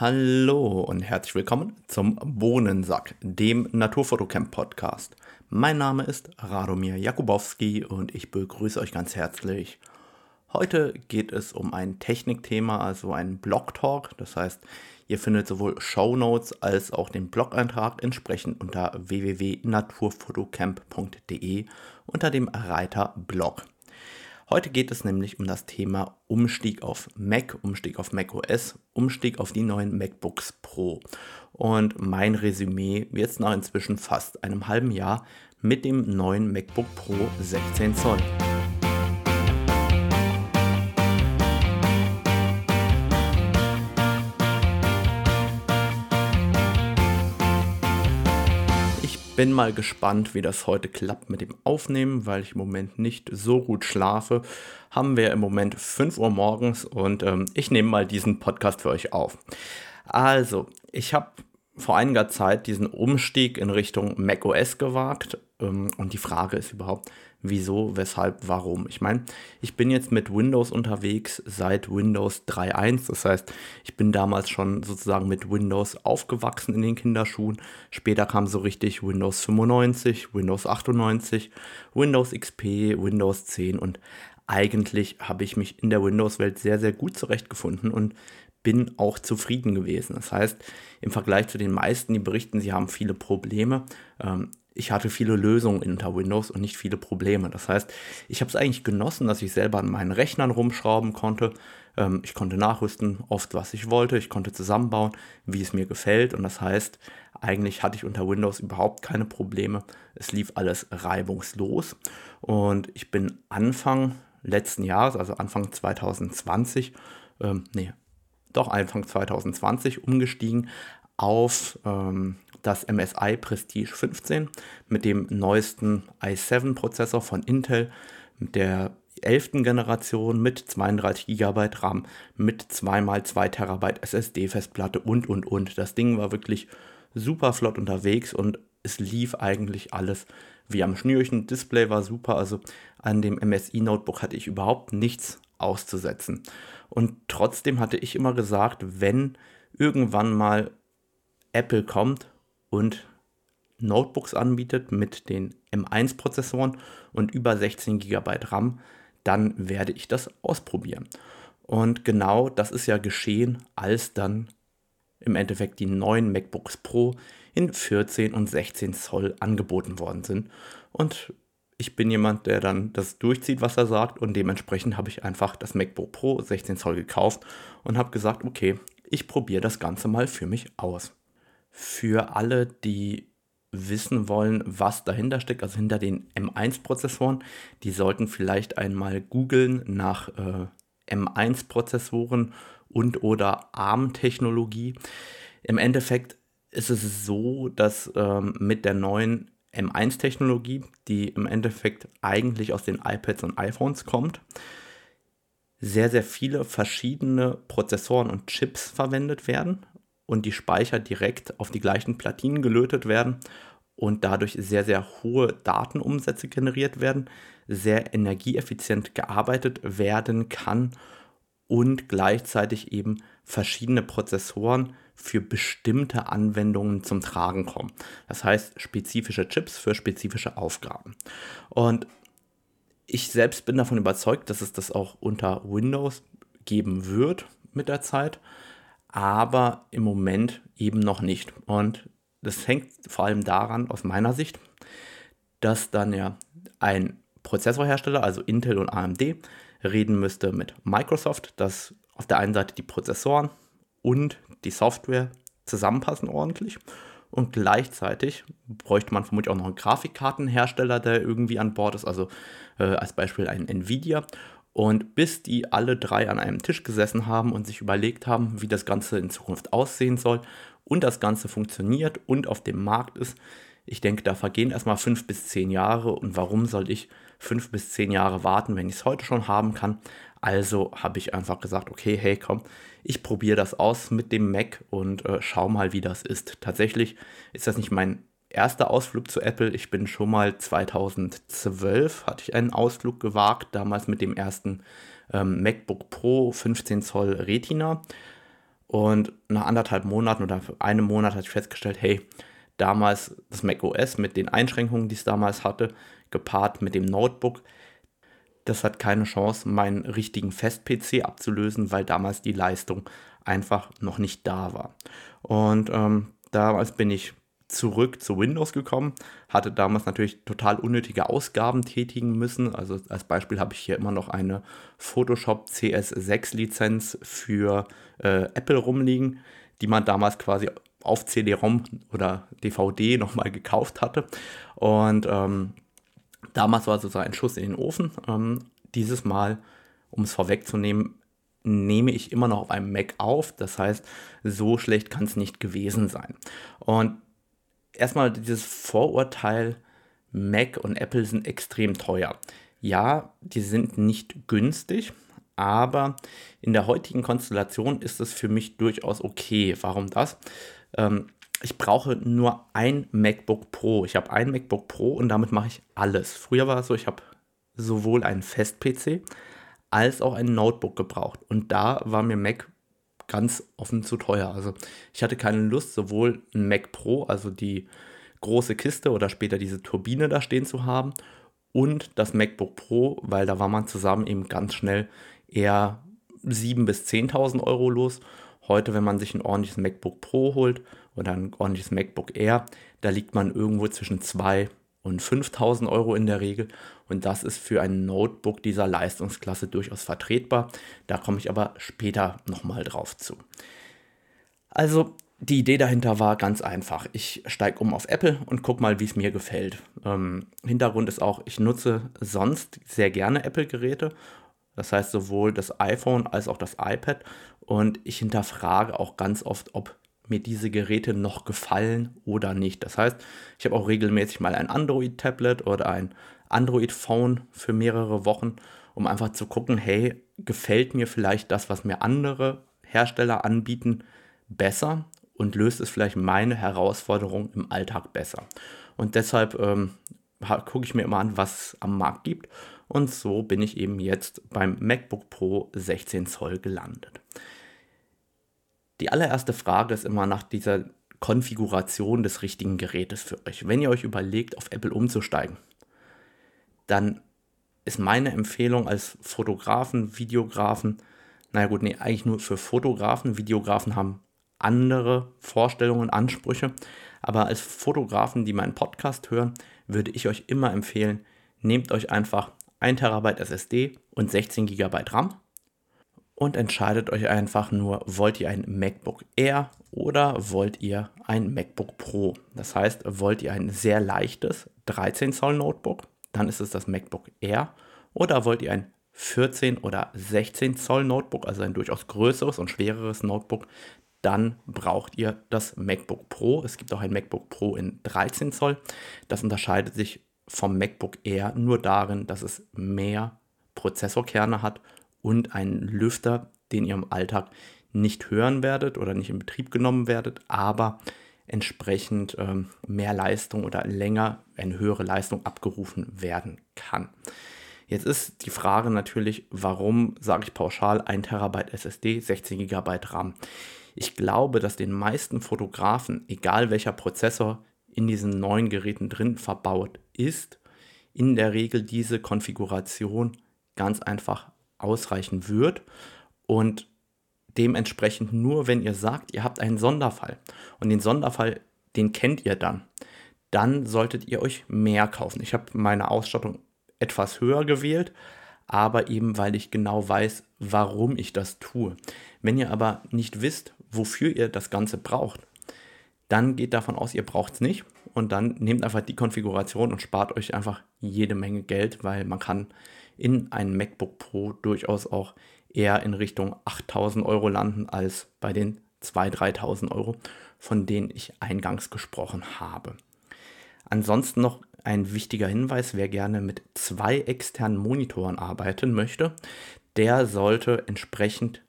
Hallo und herzlich willkommen zum Bohnensack, dem Naturfotocamp Podcast. Mein Name ist Radomir Jakubowski und ich begrüße euch ganz herzlich. Heute geht es um ein Technikthema, also ein Blog-Talk. Das heißt, ihr findet sowohl Show Notes als auch den Blog-Eintrag entsprechend unter www.naturfotocamp.de unter dem Reiter Blog. Heute geht es nämlich um das Thema Umstieg auf Mac, Umstieg auf Mac OS, Umstieg auf die neuen MacBooks Pro. Und mein Resümee jetzt nach inzwischen fast einem halben Jahr mit dem neuen MacBook Pro 16 Zoll. Bin mal gespannt, wie das heute klappt mit dem Aufnehmen, weil ich im Moment nicht so gut schlafe. Haben wir im Moment 5 Uhr morgens und ähm, ich nehme mal diesen Podcast für euch auf. Also, ich habe vor einiger Zeit diesen Umstieg in Richtung macOS gewagt. Ähm, und die Frage ist überhaupt, wieso, weshalb, warum. Ich meine, ich bin jetzt mit Windows unterwegs seit Windows 3.1. Das heißt, ich bin damals schon sozusagen mit Windows aufgewachsen in den Kinderschuhen. Später kam so richtig Windows 95, Windows 98, Windows XP, Windows 10 und eigentlich habe ich mich in der Windows-Welt sehr, sehr gut zurechtgefunden und bin auch zufrieden gewesen. Das heißt, im Vergleich zu den meisten, die berichten, sie haben viele Probleme, ähm, ich hatte viele Lösungen unter Windows und nicht viele Probleme. Das heißt, ich habe es eigentlich genossen, dass ich selber an meinen Rechnern rumschrauben konnte. Ähm, ich konnte nachrüsten, oft was ich wollte. Ich konnte zusammenbauen, wie es mir gefällt. Und das heißt, eigentlich hatte ich unter Windows überhaupt keine Probleme. Es lief alles reibungslos. Und ich bin Anfang letzten Jahres, also Anfang 2020, ähm, nee, doch Anfang 2020 umgestiegen auf ähm, das MSI Prestige 15 mit dem neuesten i7-Prozessor von Intel, der 11. Generation mit 32 GB RAM, mit 2x2 TB SSD-Festplatte und und und. Das Ding war wirklich super flott unterwegs und es lief eigentlich alles wie am Schnürchen. Display war super, also an dem MSI Notebook hatte ich überhaupt nichts auszusetzen. Und trotzdem hatte ich immer gesagt, wenn irgendwann mal Apple kommt und Notebooks anbietet mit den M1-Prozessoren und über 16 GB RAM, dann werde ich das ausprobieren. Und genau das ist ja geschehen, als dann im Endeffekt die neuen MacBooks Pro in 14 und 16 Zoll angeboten worden sind. Und ich bin jemand, der dann das durchzieht, was er sagt. Und dementsprechend habe ich einfach das MacBook Pro 16 Zoll gekauft und habe gesagt, okay, ich probiere das Ganze mal für mich aus für alle, die wissen wollen, was dahinter steckt, also hinter den M1-Prozessoren, die sollten vielleicht einmal googeln nach äh, M1-Prozessoren und oder ARM-Technologie. Im Endeffekt ist es so, dass ähm, mit der neuen M1-Technologie, die im Endeffekt eigentlich aus den iPads und iPhones kommt, sehr, sehr viele verschiedene Prozessoren und Chips verwendet werden und die Speicher direkt auf die gleichen Platinen gelötet werden und dadurch sehr, sehr hohe Datenumsätze generiert werden, sehr energieeffizient gearbeitet werden kann und gleichzeitig eben verschiedene Prozessoren für bestimmte Anwendungen zum Tragen kommen. Das heißt, spezifische Chips für spezifische Aufgaben. Und ich selbst bin davon überzeugt, dass es das auch unter Windows geben wird mit der Zeit aber im Moment eben noch nicht. Und das hängt vor allem daran, aus meiner Sicht, dass dann ja ein Prozessorhersteller, also Intel und AMD, reden müsste mit Microsoft, dass auf der einen Seite die Prozessoren und die Software zusammenpassen ordentlich. Und gleichzeitig bräuchte man vermutlich auch noch einen Grafikkartenhersteller, der irgendwie an Bord ist, also äh, als Beispiel ein Nvidia. Und bis die alle drei an einem Tisch gesessen haben und sich überlegt haben, wie das Ganze in Zukunft aussehen soll und das Ganze funktioniert und auf dem Markt ist, ich denke, da vergehen erstmal fünf bis zehn Jahre. Und warum soll ich fünf bis zehn Jahre warten, wenn ich es heute schon haben kann? Also habe ich einfach gesagt, okay, hey, komm, ich probiere das aus mit dem Mac und äh, schau mal, wie das ist. Tatsächlich ist das nicht mein erster Ausflug zu Apple. Ich bin schon mal 2012, hatte ich einen Ausflug gewagt, damals mit dem ersten ähm, MacBook Pro 15 Zoll Retina. Und nach anderthalb Monaten oder einem Monat hatte ich festgestellt, hey, damals das Mac OS mit den Einschränkungen, die es damals hatte, gepaart mit dem Notebook, das hat keine Chance, meinen richtigen Fest-PC abzulösen, weil damals die Leistung einfach noch nicht da war. Und ähm, damals bin ich zurück zu Windows gekommen, hatte damals natürlich total unnötige Ausgaben tätigen müssen. Also als Beispiel habe ich hier immer noch eine Photoshop CS6 Lizenz für äh, Apple rumliegen, die man damals quasi auf CD-ROM oder DVD nochmal gekauft hatte. Und ähm, damals war sozusagen ein Schuss in den Ofen. Ähm, dieses Mal, um es vorwegzunehmen, nehme ich immer noch auf einem Mac auf. Das heißt, so schlecht kann es nicht gewesen sein. Und erstmal dieses Vorurteil, Mac und Apple sind extrem teuer. Ja, die sind nicht günstig, aber in der heutigen Konstellation ist es für mich durchaus okay. Warum das? Ähm, ich brauche nur ein MacBook Pro. Ich habe ein MacBook Pro und damit mache ich alles. Früher war es so, ich habe sowohl einen Fest-PC als auch ein Notebook gebraucht. Und da war mir Mac ganz offen zu teuer. Also ich hatte keine Lust, sowohl ein Mac Pro, also die große Kiste oder später diese Turbine da stehen zu haben, und das MacBook Pro, weil da war man zusammen eben ganz schnell eher 7.000 bis 10.000 Euro los. Heute, wenn man sich ein ordentliches MacBook Pro holt oder ein ordentliches MacBook Air, da liegt man irgendwo zwischen 2 und 5000 Euro in der Regel. Und das ist für ein Notebook dieser Leistungsklasse durchaus vertretbar. Da komme ich aber später nochmal drauf zu. Also die Idee dahinter war ganz einfach. Ich steige um auf Apple und gucke mal, wie es mir gefällt. Ähm, Hintergrund ist auch, ich nutze sonst sehr gerne Apple-Geräte. Das heißt sowohl das iPhone als auch das iPad. Und ich hinterfrage auch ganz oft, ob mir diese Geräte noch gefallen oder nicht. Das heißt, ich habe auch regelmäßig mal ein Android-Tablet oder ein Android-Phone für mehrere Wochen, um einfach zu gucken, hey, gefällt mir vielleicht das, was mir andere Hersteller anbieten, besser und löst es vielleicht meine Herausforderung im Alltag besser. Und deshalb ähm, gucke ich mir immer an, was es am Markt gibt. Und so bin ich eben jetzt beim MacBook Pro 16 Zoll gelandet. Die allererste Frage ist immer nach dieser Konfiguration des richtigen Gerätes für euch. Wenn ihr euch überlegt, auf Apple umzusteigen, dann ist meine Empfehlung als Fotografen, Videografen, naja gut, nee, eigentlich nur für Fotografen. Videografen haben andere Vorstellungen, Ansprüche. Aber als Fotografen, die meinen Podcast hören, würde ich euch immer empfehlen, nehmt euch einfach 1 Terabyte SSD und 16 GB RAM und entscheidet euch einfach nur, wollt ihr ein MacBook Air oder wollt ihr ein MacBook Pro. Das heißt, wollt ihr ein sehr leichtes 13 Zoll Notebook, dann ist es das MacBook Air oder wollt ihr ein 14 oder 16 Zoll Notebook, also ein durchaus größeres und schwereres Notebook, dann braucht ihr das MacBook Pro. Es gibt auch ein MacBook Pro in 13 Zoll. Das unterscheidet sich vom MacBook Air nur darin, dass es mehr Prozessorkerne hat und einen Lüfter, den ihr im Alltag nicht hören werdet oder nicht in Betrieb genommen werdet, aber entsprechend ähm, mehr Leistung oder länger eine höhere Leistung abgerufen werden kann. Jetzt ist die Frage natürlich, warum sage ich pauschal 1 Terabyte SSD, 16 GB RAM? Ich glaube, dass den meisten Fotografen, egal welcher Prozessor in diesen neuen Geräten drin verbaut ist, in der Regel diese Konfiguration ganz einfach ausreichen wird und dementsprechend nur, wenn ihr sagt, ihr habt einen Sonderfall und den Sonderfall, den kennt ihr dann, dann solltet ihr euch mehr kaufen. Ich habe meine Ausstattung etwas höher gewählt, aber eben weil ich genau weiß, warum ich das tue. Wenn ihr aber nicht wisst, wofür ihr das Ganze braucht, dann geht davon aus, ihr braucht es nicht und dann nehmt einfach die Konfiguration und spart euch einfach jede Menge Geld, weil man kann in ein MacBook Pro durchaus auch eher in Richtung 8000 Euro landen als bei den 2.000, 3.000 Euro, von denen ich eingangs gesprochen habe. Ansonsten noch ein wichtiger Hinweis, wer gerne mit zwei externen Monitoren arbeiten möchte, der sollte entsprechend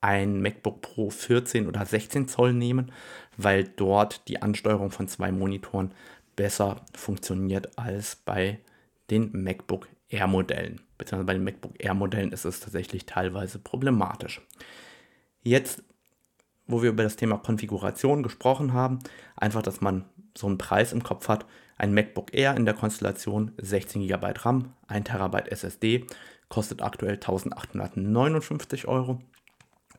ein MacBook Pro 14 oder 16 Zoll nehmen, weil dort die Ansteuerung von zwei Monitoren besser funktioniert als bei den MacBook Air-Modellen. Beziehungsweise bei den MacBook Air-Modellen ist es tatsächlich teilweise problematisch. Jetzt wo wir über das Thema Konfiguration gesprochen haben. Einfach, dass man so einen Preis im Kopf hat. Ein MacBook Air in der Konstellation 16 GB RAM, 1 TB SSD, kostet aktuell 1859 Euro.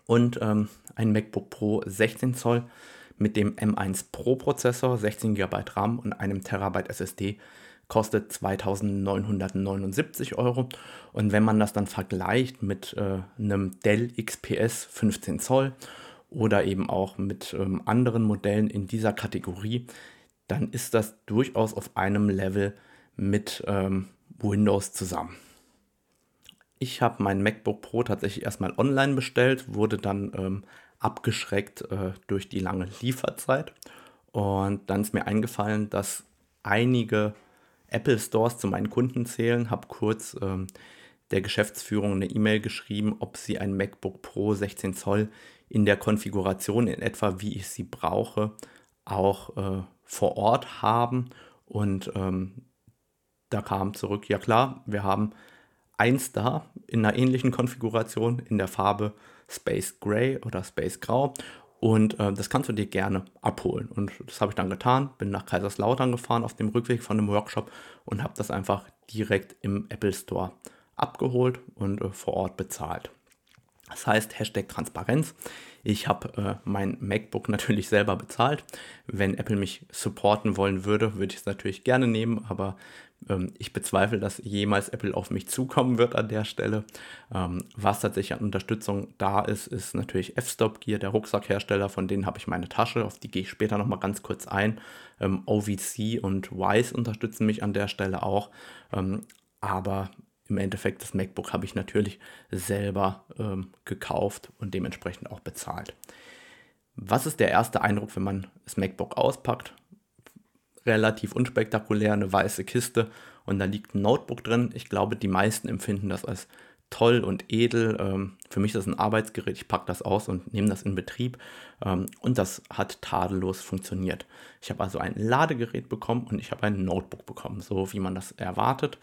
Und ähm, ein MacBook Pro 16 Zoll mit dem M1 Pro Prozessor, 16 GB RAM und einem Terabyte SSD kostet 2979 Euro. Und wenn man das dann vergleicht mit äh, einem Dell XPS 15 Zoll oder eben auch mit ähm, anderen Modellen in dieser Kategorie, dann ist das durchaus auf einem Level mit ähm, Windows zusammen. Ich habe mein MacBook Pro tatsächlich erstmal online bestellt, wurde dann ähm, abgeschreckt äh, durch die lange Lieferzeit. Und dann ist mir eingefallen, dass einige Apple Stores zu meinen Kunden zählen. Habe kurz ähm, der Geschäftsführung eine E-Mail geschrieben, ob sie ein MacBook Pro 16 Zoll in der Konfiguration in etwa, wie ich sie brauche, auch äh, vor Ort haben. Und ähm, da kam zurück, ja klar, wir haben eins da in einer ähnlichen Konfiguration in der Farbe Space Gray oder Space Grau. Und äh, das kannst du dir gerne abholen. Und das habe ich dann getan, bin nach Kaiserslautern gefahren auf dem Rückweg von dem Workshop und habe das einfach direkt im Apple Store abgeholt und äh, vor Ort bezahlt. Das heißt, Hashtag Transparenz. Ich habe äh, mein MacBook natürlich selber bezahlt. Wenn Apple mich supporten wollen würde, würde ich es natürlich gerne nehmen, aber ich bezweifle, dass jemals Apple auf mich zukommen wird an der Stelle. Ähm, was tatsächlich an Unterstützung da ist, ist natürlich F-Stop Gear, der Rucksackhersteller, von denen habe ich meine Tasche, auf die gehe ich später nochmal ganz kurz ein. Ähm, OVC und Wise unterstützen mich an der Stelle auch. aber im Endeffekt das MacBook habe ich natürlich selber ähm, gekauft und dementsprechend auch bezahlt. Was ist der erste Eindruck, wenn man das MacBook auspackt? Relativ unspektakulär, eine weiße Kiste und da liegt ein Notebook drin. Ich glaube, die meisten empfinden das als toll und edel. Ähm, für mich ist das ein Arbeitsgerät, ich packe das aus und nehme das in Betrieb. Ähm, und das hat tadellos funktioniert. Ich habe also ein Ladegerät bekommen und ich habe ein Notebook bekommen, so wie man das erwartet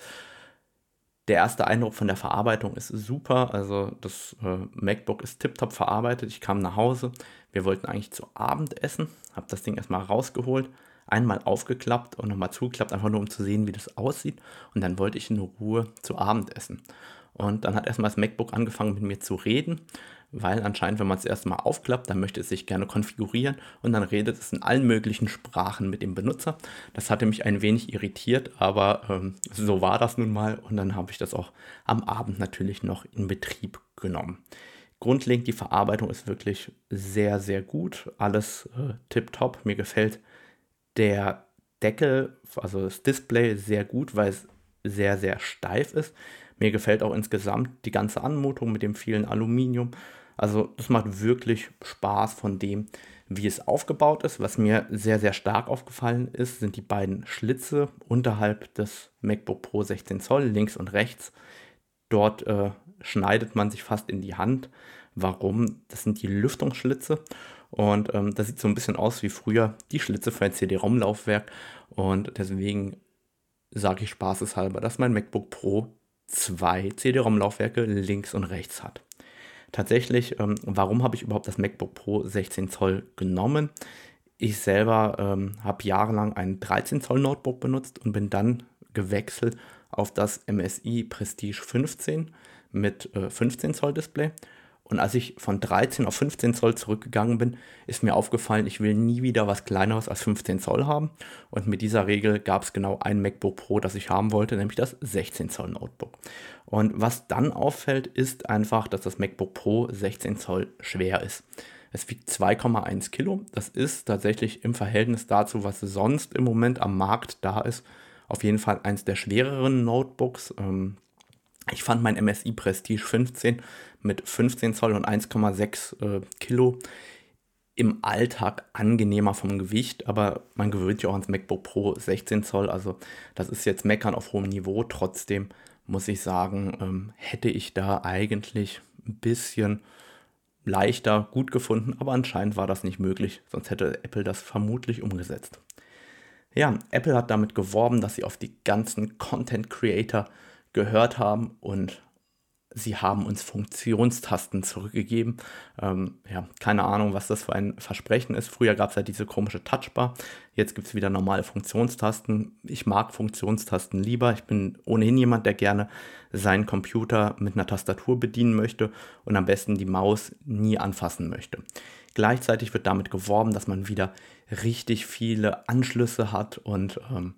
der erste Eindruck von der Verarbeitung ist super. Also das äh, MacBook ist tiptop verarbeitet. Ich kam nach Hause. Wir wollten eigentlich zu Abend essen. Habe das Ding erstmal rausgeholt, einmal aufgeklappt und nochmal zugeklappt, einfach nur um zu sehen, wie das aussieht. Und dann wollte ich in Ruhe zu Abend essen. Und dann hat erstmal das MacBook angefangen mit mir zu reden weil anscheinend, wenn man es erstmal aufklappt, dann möchte es sich gerne konfigurieren und dann redet es in allen möglichen Sprachen mit dem Benutzer. Das hatte mich ein wenig irritiert, aber ähm, so war das nun mal und dann habe ich das auch am Abend natürlich noch in Betrieb genommen. Grundlegend die Verarbeitung ist wirklich sehr, sehr gut. Alles äh, tipptopp. Mir gefällt der Deckel, also das Display, sehr gut, weil es sehr, sehr steif ist. Mir gefällt auch insgesamt die ganze Anmutung mit dem vielen Aluminium. Also das macht wirklich Spaß von dem, wie es aufgebaut ist. Was mir sehr, sehr stark aufgefallen ist, sind die beiden Schlitze unterhalb des MacBook Pro 16 Zoll, links und rechts. Dort äh, schneidet man sich fast in die Hand. Warum? Das sind die Lüftungsschlitze. Und ähm, das sieht so ein bisschen aus wie früher die Schlitze für ein CD-ROM-Laufwerk. Und deswegen sage ich spaßeshalber, dass mein MacBook Pro zwei CD-ROM-Laufwerke links und rechts hat. Tatsächlich, ähm, warum habe ich überhaupt das MacBook Pro 16 Zoll genommen? Ich selber ähm, habe jahrelang ein 13 Zoll Notebook benutzt und bin dann gewechselt auf das MSI Prestige 15 mit äh, 15 Zoll Display. Und als ich von 13 auf 15 Zoll zurückgegangen bin, ist mir aufgefallen, ich will nie wieder was kleineres als 15 Zoll haben. Und mit dieser Regel gab es genau ein MacBook Pro, das ich haben wollte, nämlich das 16 Zoll Notebook. Und was dann auffällt, ist einfach, dass das MacBook Pro 16 Zoll schwer ist. Es wiegt 2,1 Kilo. Das ist tatsächlich im Verhältnis dazu, was sonst im Moment am Markt da ist, auf jeden Fall eins der schwereren Notebooks. Ähm, ich fand mein MSI Prestige 15 mit 15 Zoll und 1,6 äh, Kilo im Alltag angenehmer vom Gewicht, aber man gewöhnt ja auch ans MacBook Pro 16 Zoll, also das ist jetzt Meckern auf hohem Niveau. Trotzdem muss ich sagen, ähm, hätte ich da eigentlich ein bisschen leichter gut gefunden, aber anscheinend war das nicht möglich, sonst hätte Apple das vermutlich umgesetzt. Ja, Apple hat damit geworben, dass sie auf die ganzen Content Creator gehört haben und sie haben uns Funktionstasten zurückgegeben. Ähm, ja, keine Ahnung, was das für ein Versprechen ist. Früher gab es ja diese komische Touchbar. Jetzt gibt es wieder normale Funktionstasten. Ich mag Funktionstasten lieber. Ich bin ohnehin jemand, der gerne seinen Computer mit einer Tastatur bedienen möchte und am besten die Maus nie anfassen möchte. Gleichzeitig wird damit geworben, dass man wieder richtig viele Anschlüsse hat und ähm,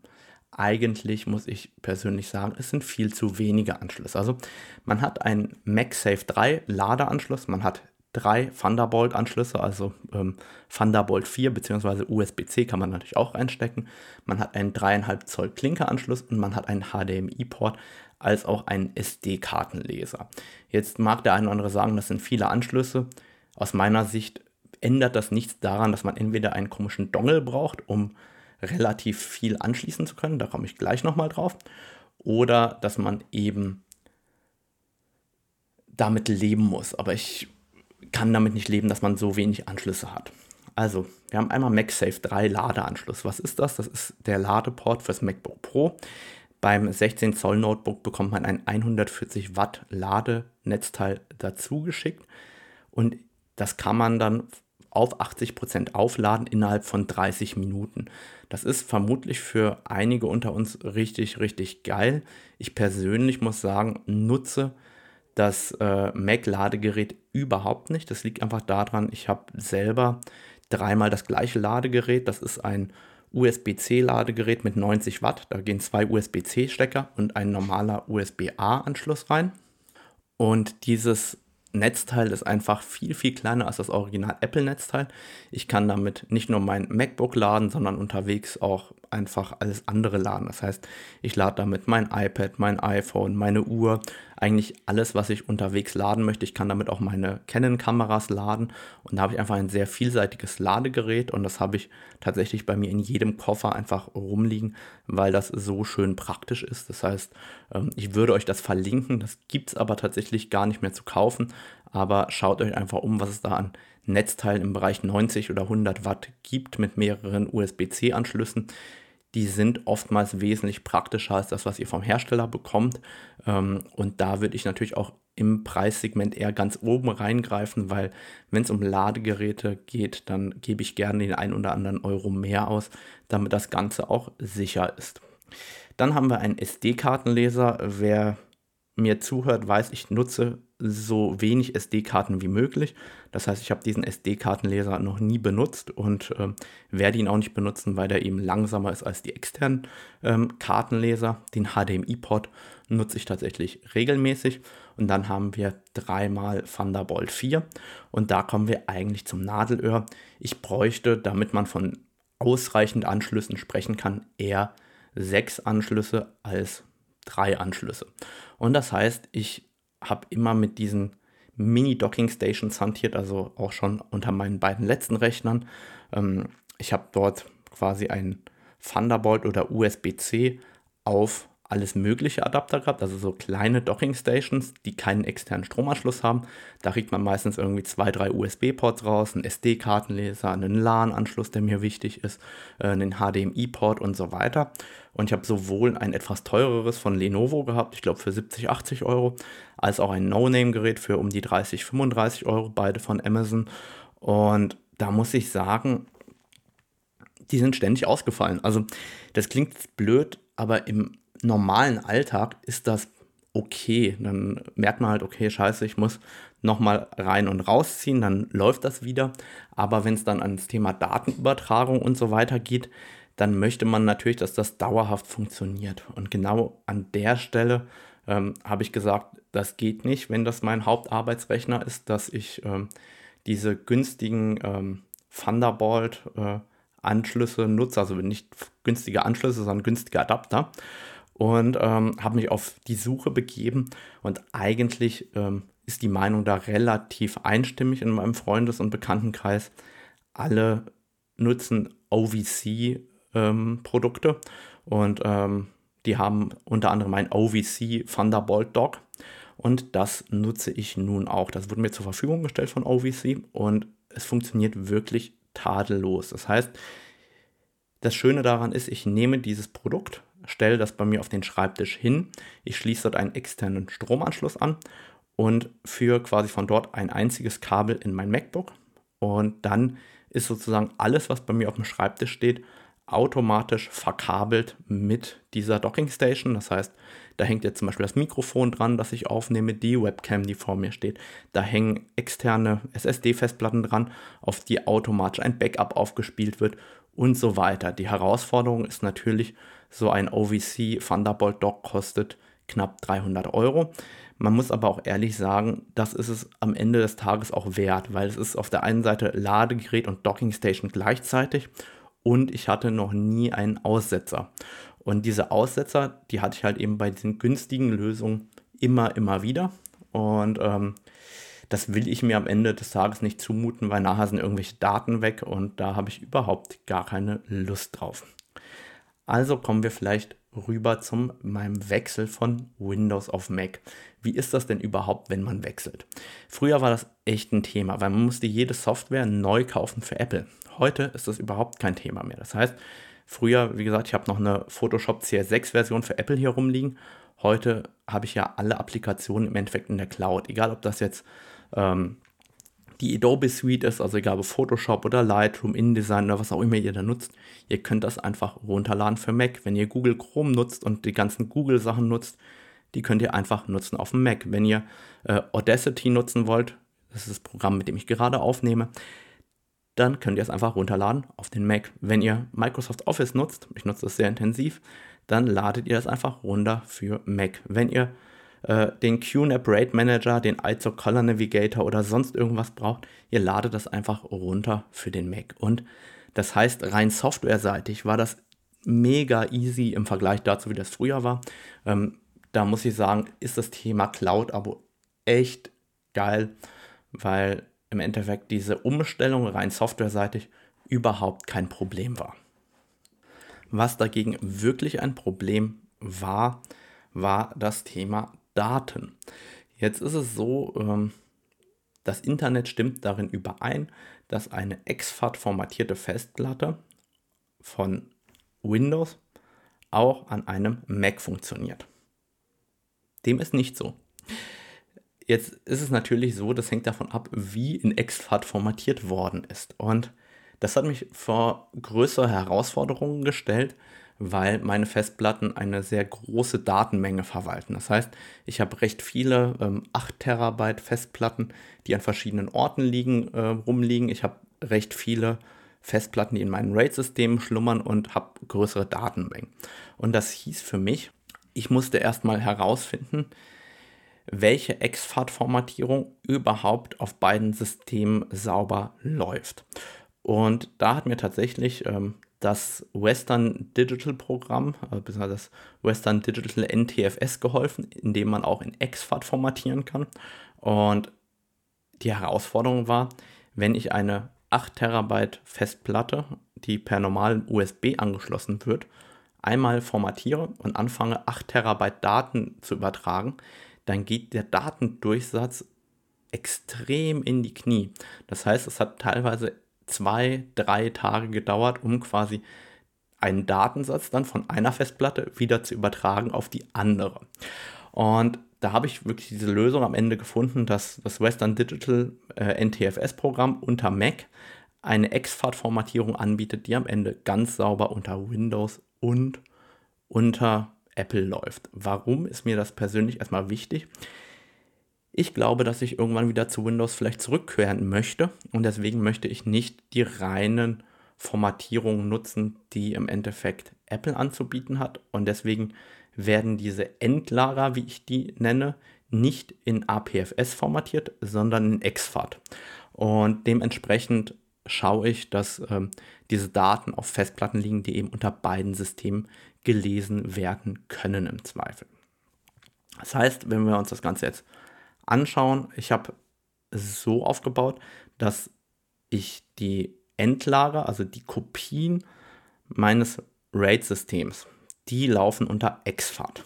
eigentlich muss ich persönlich sagen, es sind viel zu wenige Anschlüsse. Also man hat einen MagSafe 3 Ladeanschluss, man hat drei Thunderbolt-Anschlüsse, also ähm, Thunderbolt 4 bzw. USB-C kann man natürlich auch reinstecken. Man hat einen 3,5 Zoll Klinkeranschluss und man hat einen HDMI-Port als auch einen SD-Kartenleser. Jetzt mag der eine oder andere sagen, das sind viele Anschlüsse. Aus meiner Sicht ändert das nichts daran, dass man entweder einen komischen Dongle braucht, um relativ viel anschließen zu können, da komme ich gleich nochmal drauf, oder dass man eben damit leben muss. Aber ich kann damit nicht leben, dass man so wenig Anschlüsse hat. Also, wir haben einmal MagSafe 3 Ladeanschluss. Was ist das? Das ist der Ladeport fürs MacBook Pro. Beim 16 Zoll Notebook bekommt man ein 140 Watt Ladenetzteil dazu geschickt und das kann man dann auf 80% aufladen innerhalb von 30 Minuten. Das ist vermutlich für einige unter uns richtig, richtig geil. Ich persönlich muss sagen, nutze das äh, Mac-Ladegerät überhaupt nicht. Das liegt einfach daran, ich habe selber dreimal das gleiche Ladegerät. Das ist ein USB-C-Ladegerät mit 90 Watt. Da gehen zwei USB-C-Stecker und ein normaler USB-A-Anschluss rein. Und dieses Netzteil ist einfach viel, viel kleiner als das Original Apple-Netzteil. Ich kann damit nicht nur mein MacBook laden, sondern unterwegs auch einfach alles andere laden. Das heißt, ich lade damit mein iPad, mein iPhone, meine Uhr, eigentlich alles, was ich unterwegs laden möchte. Ich kann damit auch meine Canon-Kameras laden. Und da habe ich einfach ein sehr vielseitiges Ladegerät. Und das habe ich tatsächlich bei mir in jedem Koffer einfach rumliegen, weil das so schön praktisch ist. Das heißt, ähm, ich würde euch das verlinken, das gibt es aber tatsächlich gar nicht mehr zu kaufen, aber schaut euch einfach um, was es da an Netzteilen im Bereich 90 oder 100 Watt gibt mit mehreren USB-C-Anschlüssen die sind oftmals wesentlich praktischer als das, was ihr vom Hersteller bekommt. Ähm, und da würde ich natürlich auch im Preissegment eher ganz oben reingreifen, weil wenn es um Ladegeräte geht, dann gebe ich gerne den einen oder anderen Euro mehr aus, damit das Ganze auch sicher ist. Dann haben wir einen SD-Kartenleser. Wer mir zuhört, weiß, ich nutze so wenig SD-Karten wie möglich. Das heißt, ich habe diesen SD-Kartenleser noch nie benutzt und äh, werde ihn auch nicht benutzen, weil der eben langsamer ist als die externen ähm, Kartenleser. Den HDMI-Port nutze ich tatsächlich regelmäßig. Und dann haben wir dreimal Thunderbolt 4 und da kommen wir eigentlich zum Nadelöhr. Ich bräuchte, damit man von ausreichend Anschlüssen sprechen kann, eher sechs Anschlüsse als drei Anschlüsse. Und das heißt, ich habe immer mit diesen Mini-Docking-Stations hantiert, also auch schon unter meinen beiden letzten Rechnern. Ähm, ich habe dort quasi ein Thunderbolt oder USB-C auf alles mögliche Adapter gehabt, also so kleine Docking Stations, die keinen externen Stromanschluss haben. Da kriegt man meistens irgendwie zwei, drei USB-Ports raus, einen SD-Kartenleser, einen LAN-Anschluss, der mir wichtig ist, äh, einen HDMI-Port und so weiter. Und ich habe sowohl ein etwas teureres von Lenovo gehabt, ich glaube für 70, 80 Euro, als auch ein No-Name-Gerät für um die 30, 35 Euro, beide von Amazon. Und da muss ich sagen, die sind ständig ausgefallen. Also das klingt blöd, aber im normalen Alltag ist das okay. Dann merkt man halt, okay, scheiße, ich muss nochmal rein und rausziehen, dann läuft das wieder. Aber wenn es dann ans Thema Datenübertragung und so weiter geht, dann möchte man natürlich, dass das dauerhaft funktioniert. Und genau an der Stelle ähm, habe ich gesagt, das geht nicht, wenn das mein Hauptarbeitsrechner ist, dass ich ähm, diese günstigen ähm, Thunderbolt äh, nutze, also nicht günstige Anschlüsse, sondern günstige Adapter und ähm, habe mich auf die Suche begeben und eigentlich ähm, ist die Meinung da relativ einstimmig in meinem Freundes- und Bekanntenkreis. Alle nutzen OVC-Produkte ähm, und ähm, die haben unter anderem ein OVC Thunderbolt Dock und das nutze ich nun auch. Das wurde mir zur Verfügung gestellt von OVC und es funktioniert wirklich tadellos. Das heißt, das Schöne daran ist, ich nehme dieses Produkt, stelle das bei mir auf den Schreibtisch hin, ich schließe dort einen externen Stromanschluss an und führe quasi von dort ein einziges Kabel in mein MacBook und dann ist sozusagen alles, was bei mir auf dem Schreibtisch steht, automatisch verkabelt mit dieser Docking Station. Das heißt, da hängt jetzt zum Beispiel das Mikrofon dran, das ich aufnehme, die Webcam, die vor mir steht. Da hängen externe SSD-Festplatten dran, auf die automatisch ein Backup aufgespielt wird und so weiter. Die Herausforderung ist natürlich, so ein OVC Thunderbolt Dock kostet knapp 300 Euro. Man muss aber auch ehrlich sagen, das ist es am Ende des Tages auch wert, weil es ist auf der einen Seite Ladegerät und Docking Station gleichzeitig und ich hatte noch nie einen Aussetzer. Und diese Aussetzer, die hatte ich halt eben bei diesen günstigen Lösungen immer, immer wieder. Und ähm, das will ich mir am Ende des Tages nicht zumuten, weil nachher sind irgendwelche Daten weg und da habe ich überhaupt gar keine Lust drauf. Also kommen wir vielleicht rüber zum meinem Wechsel von Windows auf Mac. Wie ist das denn überhaupt, wenn man wechselt? Früher war das echt ein Thema, weil man musste jede Software neu kaufen für Apple. Heute ist das überhaupt kein Thema mehr. Das heißt, früher, wie gesagt, ich habe noch eine Photoshop CS6-Version für Apple hier rumliegen. Heute habe ich ja alle Applikationen im Endeffekt in der Cloud. Egal, ob das jetzt ähm, die Adobe Suite ist, also egal ob Photoshop oder Lightroom, InDesign oder was auch immer ihr da nutzt, ihr könnt das einfach runterladen für Mac. Wenn ihr Google Chrome nutzt und die ganzen Google-Sachen nutzt, die könnt ihr einfach nutzen auf dem Mac. Wenn ihr äh, Audacity nutzen wollt, das ist das Programm, mit dem ich gerade aufnehme, dann könnt ihr es einfach runterladen auf den Mac. Wenn ihr Microsoft Office nutzt, ich nutze das sehr intensiv, dann ladet ihr das einfach runter für Mac. Wenn ihr äh, den QNAP Rate Manager, den IZO Color Navigator oder sonst irgendwas braucht, ihr ladet das einfach runter für den Mac. Und das heißt, rein softwareseitig war das mega easy im Vergleich dazu, wie das früher war. Ähm, da muss ich sagen, ist das Thema Cloud-Abo echt geil, weil im Endeffekt diese Umstellung rein softwareseitig überhaupt kein Problem war. Was dagegen wirklich ein Problem war, war das Thema Daten. Jetzt ist es so, ähm, das Internet stimmt darin überein, dass eine exFAT formatierte Festplatte von Windows auch an einem Mac funktioniert. Dem ist nicht so. Jetzt ist es natürlich so, das hängt davon ab, wie in exFAT formatiert worden ist. Und das hat mich vor größere Herausforderungen gestellt, weil meine Festplatten eine sehr große Datenmenge verwalten. Das heißt, ich habe recht viele ähm, 8 Terabyte Festplatten, die an verschiedenen Orten liegen, äh, rumliegen. Ich habe recht viele Festplatten, die in meinen RAID-Systemen schlummern und habe größere Datenmengen. Und das hieß für mich, ich musste erstmal herausfinden, welche exFAT-Formatierung überhaupt auf beiden Systemen sauber läuft. Und da hat mir tatsächlich ähm, das Western Digital Programm, äh, beziehungsweise das Western Digital NTFS geholfen, indem man auch in exFAT formatieren kann. Und die Herausforderung war, wenn ich eine 8 Terabyte Festplatte, die per normalen USB angeschlossen wird, einmal formatiere und anfange 8 Terabyte Daten zu übertragen, dann geht der Datendurchsatz extrem in die Knie. Das heißt, es hat teilweise zwei, drei Tage gedauert, um quasi einen Datensatz dann von einer Festplatte wieder zu übertragen auf die andere. Und da habe ich wirklich diese Lösung am Ende gefunden, dass das Western Digital äh, NTFS-Programm unter Mac eine exFAT-Formatierung anbietet, die am Ende ganz sauber unter Windows und unter Apple läuft. Warum ist mir das persönlich erstmal wichtig? Ich glaube, dass ich irgendwann wieder zu Windows vielleicht zurückkehren möchte und deswegen möchte ich nicht die reinen Formatierungen nutzen, die im Endeffekt Apple anzubieten hat und deswegen werden diese Endlager, wie ich die nenne, nicht in APFS formatiert, sondern in exFAT. Und dementsprechend schaue ich, dass ähm, diese Daten auf Festplatten liegen, die eben unter beiden Systemen gelesen werden können im Zweifel. Das heißt, wenn wir uns das Ganze jetzt anschauen, ich habe es so aufgebaut, dass ich die Endlager, also die Kopien meines RAID-Systems, die laufen unter exFAT.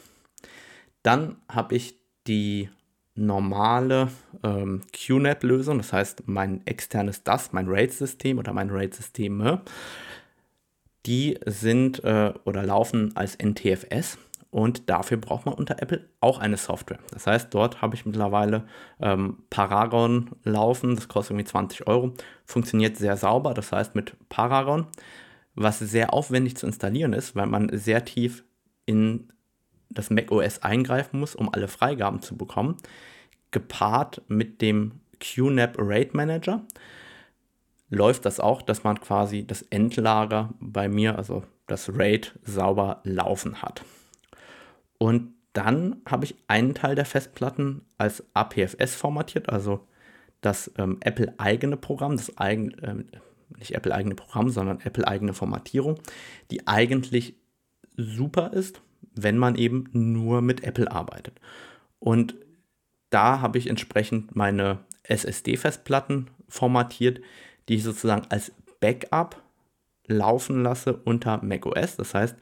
Dann habe ich die normale ähm, QNAP-Lösung, das heißt mein externes DAS, mein RAID-System oder mein RAID-Systeme, die sind äh, oder laufen als NTFS und dafür braucht man unter Apple auch eine Software. Das heißt, dort habe ich mittlerweile ähm, Paragon laufen, das kostet irgendwie 20 Euro, funktioniert sehr sauber, das heißt mit Paragon, was sehr aufwendig zu installieren ist, weil man sehr tief in das macOS eingreifen muss, um alle Freigaben zu bekommen, gepaart mit dem QNAP RAID Manager läuft das auch, dass man quasi das Endlager bei mir, also das RAID, sauber laufen hat. Und dann habe ich einen Teil der Festplatten als APFS formatiert, also das ähm, Apple-eigene Programm, das eigen, äh, nicht Apple-eigene Programm, sondern Apple-eigene Formatierung, die eigentlich super ist, wenn man eben nur mit Apple arbeitet. Und da habe ich entsprechend meine SSD-Festplatten formatiert, die ich sozusagen als Backup laufen lasse unter macOS. Das heißt,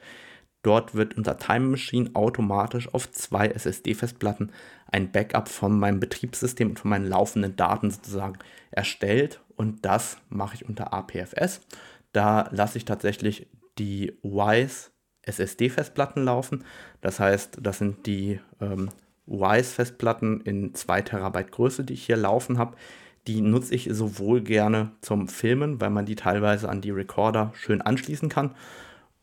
dort wird unter Time Machine automatisch auf zwei SSD-Festplatten ein Backup von meinem Betriebssystem und von meinen laufenden Daten sozusagen erstellt. Und das mache ich unter APFS. Da lasse ich tatsächlich die Wise SSD-Festplatten laufen. Das heißt, das sind die ähm, Wise-Festplatten in 2 Terabyte Größe, die ich hier laufen habe. Die nutze ich sowohl gerne zum Filmen, weil man die teilweise an die Recorder schön anschließen kann.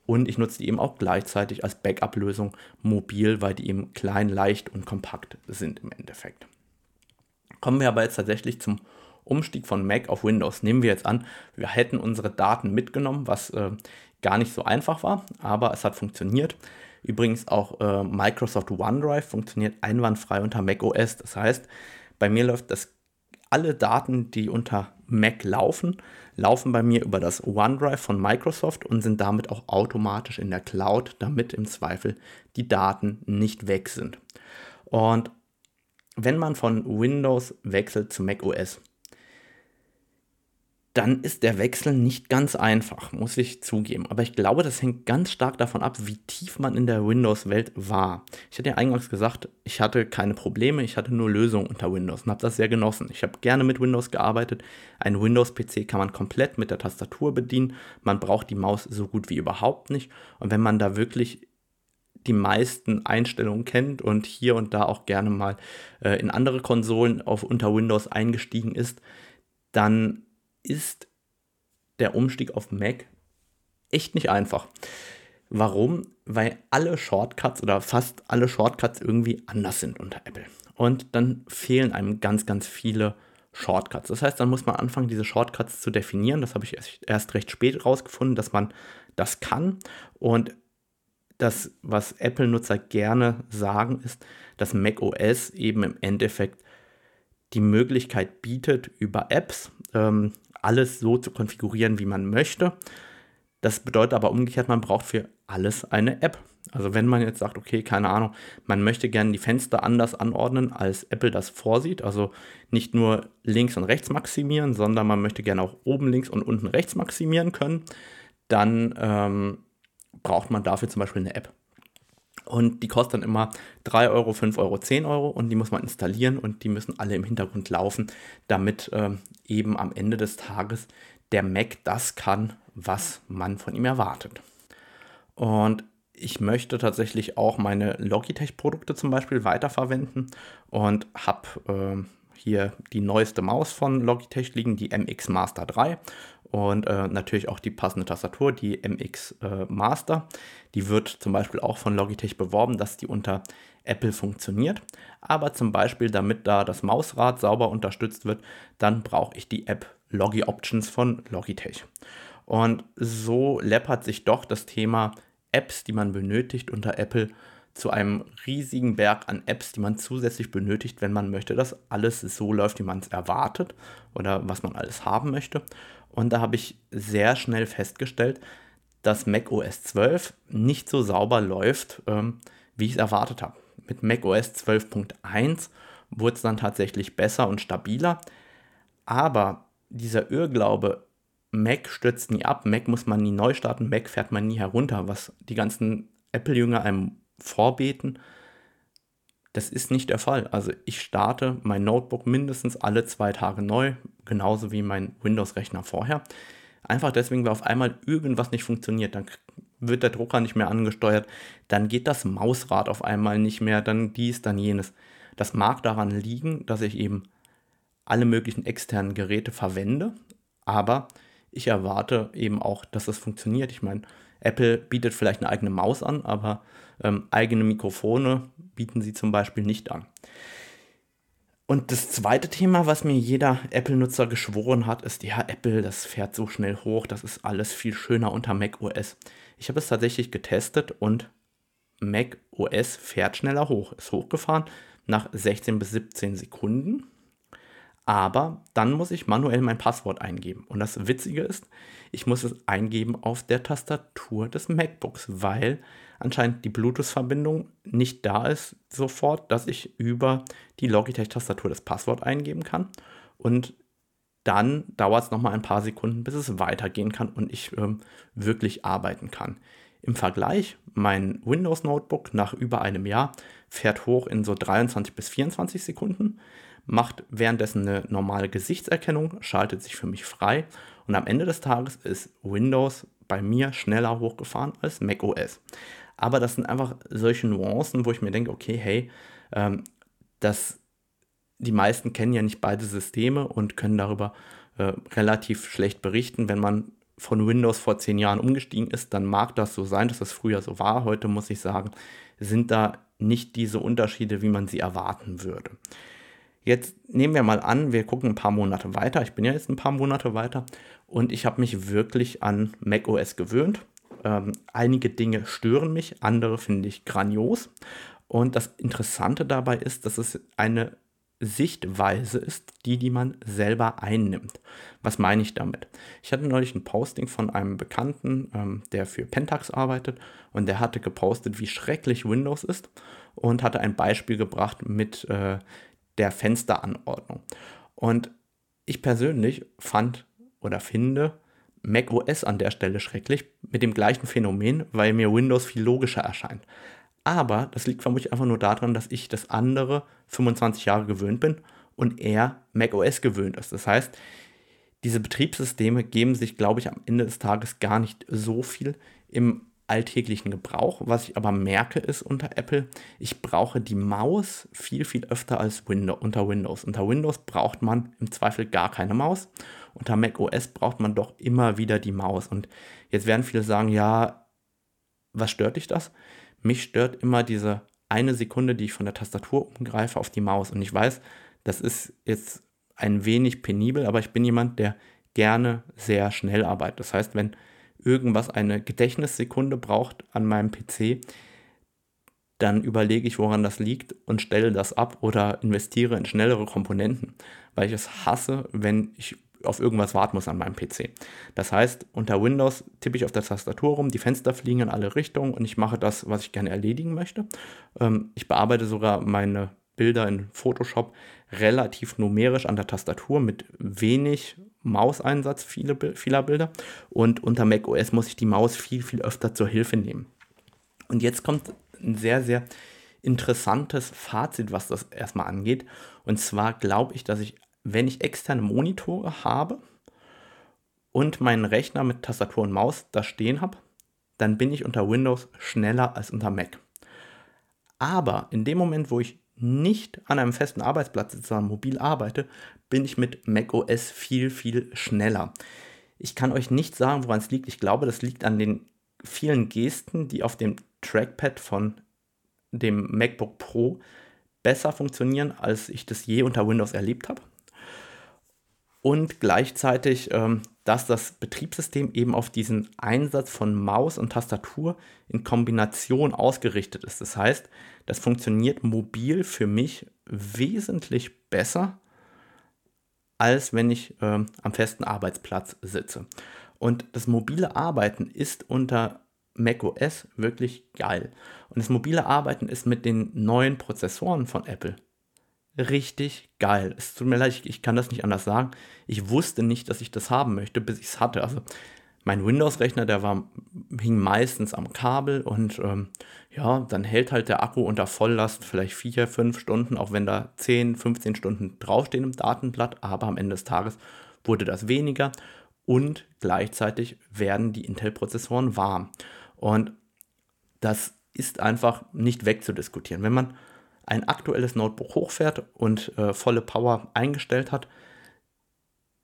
Und ich nutze die eben auch gleichzeitig als Backup-Lösung mobil, weil die eben klein, leicht und kompakt sind im Endeffekt. Kommen wir aber jetzt tatsächlich zum Umstieg von Mac auf Windows. Nehmen wir jetzt an, wir hätten unsere Daten mitgenommen, was äh, gar nicht so einfach war, aber es hat funktioniert. Übrigens auch äh, Microsoft OneDrive funktioniert einwandfrei unter Mac OS. Das heißt, bei mir läuft das alle Daten, die unter Mac laufen, laufen bei mir über das OneDrive von Microsoft und sind damit auch automatisch in der Cloud, damit im Zweifel die Daten nicht weg sind. Und wenn man von Windows wechselt zu Mac OS, dann ist der Wechsel nicht ganz einfach, muss ich zugeben. Aber ich glaube, das hängt ganz stark davon ab, wie tief man in der Windows-Welt war. Ich hatte ja eingangs gesagt, ich hatte keine Probleme, ich hatte nur Lösungen unter Windows und habe das sehr genossen. Ich habe gerne mit Windows gearbeitet. Ein Windows-PC kann man komplett mit der Tastatur bedienen. Man braucht die Maus so gut wie überhaupt nicht. Und wenn man da wirklich die meisten Einstellungen kennt und hier und da auch gerne mal äh, in andere Konsolen auf unter Windows eingestiegen ist, dann ist der Umstieg auf Mac echt nicht einfach. Warum? Weil alle Shortcuts oder fast alle Shortcuts irgendwie anders sind unter Apple. Und dann fehlen einem ganz, ganz viele Shortcuts. Das heißt, dann muss man anfangen, diese Shortcuts zu definieren. Das habe ich erst recht spät rausgefunden, dass man das kann. Und das, was Apple-Nutzer gerne sagen, ist, dass macOS eben im Endeffekt die Möglichkeit bietet, über Apps ähm, alles so zu konfigurieren, wie man möchte. Das bedeutet aber umgekehrt, man braucht für alles eine App. Also wenn man jetzt sagt, okay, keine Ahnung, man möchte gerne die Fenster anders anordnen, als Apple das vorsieht, also nicht nur links und rechts maximieren, sondern man möchte gerne auch oben links und unten rechts maximieren können, dann ähm, braucht man dafür zum Beispiel eine App. Und die kostet dann immer 3 Euro, 5 Euro, 10 Euro und die muss man installieren und die müssen alle im Hintergrund laufen, damit ähm, eben am Ende des Tages der Mac das kann, was man von ihm erwartet. Und ich möchte tatsächlich auch meine Logitech-Produkte zum Beispiel weiterverwenden und habe äh, hier die neueste Maus von Logitech liegen, die MX Master 3 und äh, natürlich auch die passende Tastatur, die MX äh, Master. Die wird zum Beispiel auch von Logitech beworben, dass die unter Apple funktioniert. Aber zum Beispiel, damit da das Mausrad sauber unterstützt wird, dann brauche ich die App Logi Options von Logitech. Und so läppert sich doch das Thema Apps, die man benötigt unter Apple, zu einem riesigen Berg an Apps, die man zusätzlich benötigt, wenn man möchte, dass alles so läuft, wie man es erwartet oder was man alles haben möchte. Und da habe ich sehr schnell festgestellt, dass Mac OS 12 nicht so sauber läuft, ähm, wie ich es erwartet habe. Mit Mac OS 12.1 wurde es dann tatsächlich besser und stabiler. Aber dieser Irrglaube, Mac stürzt nie ab, Mac muss man nie neu starten, Mac fährt man nie herunter, was die ganzen Apple-Jünger einem vorbeten, das ist nicht der Fall. Also ich starte mein Notebook mindestens alle zwei Tage neu, genauso wie mein Windows-Rechner vorher. Einfach deswegen, weil auf einmal irgendwas nicht funktioniert. Dann wird der Drucker nicht mehr angesteuert, dann geht das Mausrad auf einmal nicht mehr, dann dies, dann jenes. Das mag daran liegen, dass ich eben alle möglichen externen Geräte verwende, aber ich erwarte eben auch, dass das funktioniert. Ich meine, Apple bietet vielleicht eine eigene Maus an, aber ähm, eigene Mikrofone bieten sie zum Beispiel nicht an. Und das zweite Thema, was mir jeder Apple-Nutzer geschworen hat, ist, ja, Apple, das fährt so schnell hoch, das ist alles viel schöner unter Mac OS. Ich habe es tatsächlich getestet und Mac OS fährt schneller hoch, ist hochgefahren nach 16 bis 17 Sekunden. Aber dann muss ich manuell mein Passwort eingeben. Und das Witzige ist, ich muss es eingeben auf der Tastatur des MacBooks, weil anscheinend die Bluetooth-Verbindung nicht da ist sofort, dass ich über die Logitech-Tastatur das Passwort eingeben kann. Und dann dauert es nochmal ein paar Sekunden, bis es weitergehen kann und ich ähm, wirklich arbeiten kann. Im Vergleich, mein Windows Notebook nach über einem Jahr fährt hoch in so 23 bis 24 Sekunden, macht währenddessen eine normale Gesichtserkennung, schaltet sich für mich frei und am Ende des Tages ist Windows bei mir schneller hochgefahren als macOS. Aber das sind einfach solche Nuancen, wo ich mir denke, okay, hey, ähm, das, die meisten kennen ja nicht beide Systeme und können darüber äh, relativ schlecht berichten. Wenn man von Windows vor zehn Jahren umgestiegen ist, dann mag das so sein, dass das früher so war. Heute muss ich sagen, sind da nicht diese Unterschiede, wie man sie erwarten würde. Jetzt nehmen wir mal an, wir gucken ein paar Monate weiter. Ich bin ja jetzt ein paar Monate weiter und ich habe mich wirklich an macOS gewöhnt. Ähm, einige Dinge stören mich, andere finde ich grandios. Und das Interessante dabei ist, dass es eine Sichtweise ist, die, die man selber einnimmt. Was meine ich damit? Ich hatte neulich ein Posting von einem Bekannten, ähm, der für Pentax arbeitet und der hatte gepostet, wie schrecklich Windows ist und hatte ein Beispiel gebracht mit äh, der Fensteranordnung. Und ich persönlich fand oder finde Mac OS an der Stelle schrecklich mit dem gleichen Phänomen, weil mir Windows viel logischer erscheint. Aber das liegt vermutlich einfach nur daran, dass ich das andere 25 Jahre gewöhnt bin und er Mac OS gewöhnt ist. Das heißt, diese Betriebssysteme geben sich, glaube ich, am Ende des Tages gar nicht so viel im alltäglichen Gebrauch. Was ich aber merke, ist unter Apple, ich brauche die Maus viel, viel öfter als Windows, unter Windows. Unter Windows braucht man im Zweifel gar keine Maus. Unter Mac OS braucht man doch immer wieder die Maus. Und jetzt werden viele sagen, ja, was stört dich das? Mich stört immer diese eine Sekunde, die ich von der Tastatur umgreife auf die Maus. Und ich weiß, das ist jetzt ein wenig penibel, aber ich bin jemand, der gerne sehr schnell arbeitet. Das heißt, wenn irgendwas eine Gedächtnissekunde braucht an meinem PC, dann überlege ich, woran das liegt und stelle das ab oder investiere in schnellere Komponenten, weil ich es hasse, wenn ich auf irgendwas warten muss an meinem PC. Das heißt, unter Windows tippe ich auf der Tastatur rum, die Fenster fliegen in alle Richtungen und ich mache das, was ich gerne erledigen möchte. Ähm, ich bearbeite sogar meine Bilder in Photoshop relativ numerisch an der Tastatur mit wenig Mauseinsatz viele, vieler Bilder. Und unter macOS muss ich die Maus viel, viel öfter zur Hilfe nehmen. Und jetzt kommt ein sehr, sehr interessantes Fazit, was das erstmal angeht. Und zwar glaube ich, dass ich, wenn ich externe Monitore habe und meinen Rechner mit Tastatur und Maus da stehen habe, dann bin ich unter Windows schneller als unter Mac. Aber in dem Moment, wo ich nicht an einem festen Arbeitsplatz sitze, sondern mobil arbeite, bin ich mit macOS viel, viel schneller. Ich kann euch nicht sagen, woran es liegt. Ich glaube, das liegt an den vielen Gesten, die auf dem Trackpad von dem MacBook Pro besser funktionieren, als ich das je unter Windows erlebt habe. Und gleichzeitig ähm, dass das Betriebssystem eben auf diesen Einsatz von Maus und Tastatur in Kombination ausgerichtet ist. Das heißt, das funktioniert mobil für mich wesentlich besser, als wenn ich äh, am festen Arbeitsplatz sitze. Und das mobile Arbeiten ist unter macOS wirklich geil. Und das mobile Arbeiten ist mit den neuen Prozessoren von Apple richtig geil. Es tut mir leid, ich, ich, kann das nicht anders sagen. Ich wusste nicht, dass ich das haben möchte, bis ich es hatte. Also mein Windows-Rechner, der war, hing meistens am Kabel und ähm, ja, dann hält halt der Akku unter Volllast vielleicht 4, 5 Stunden, auch wenn da 10, 15 Stunden draufstehen im Datenblatt, aber am Ende des Tages wurde das weniger und gleichzeitig werden die Intel-Prozessoren warm. Und das ist einfach nicht wegzudiskutieren. Wenn man ein aktuelles Notebook hochfährt und äh, volle Power eingestellt hat,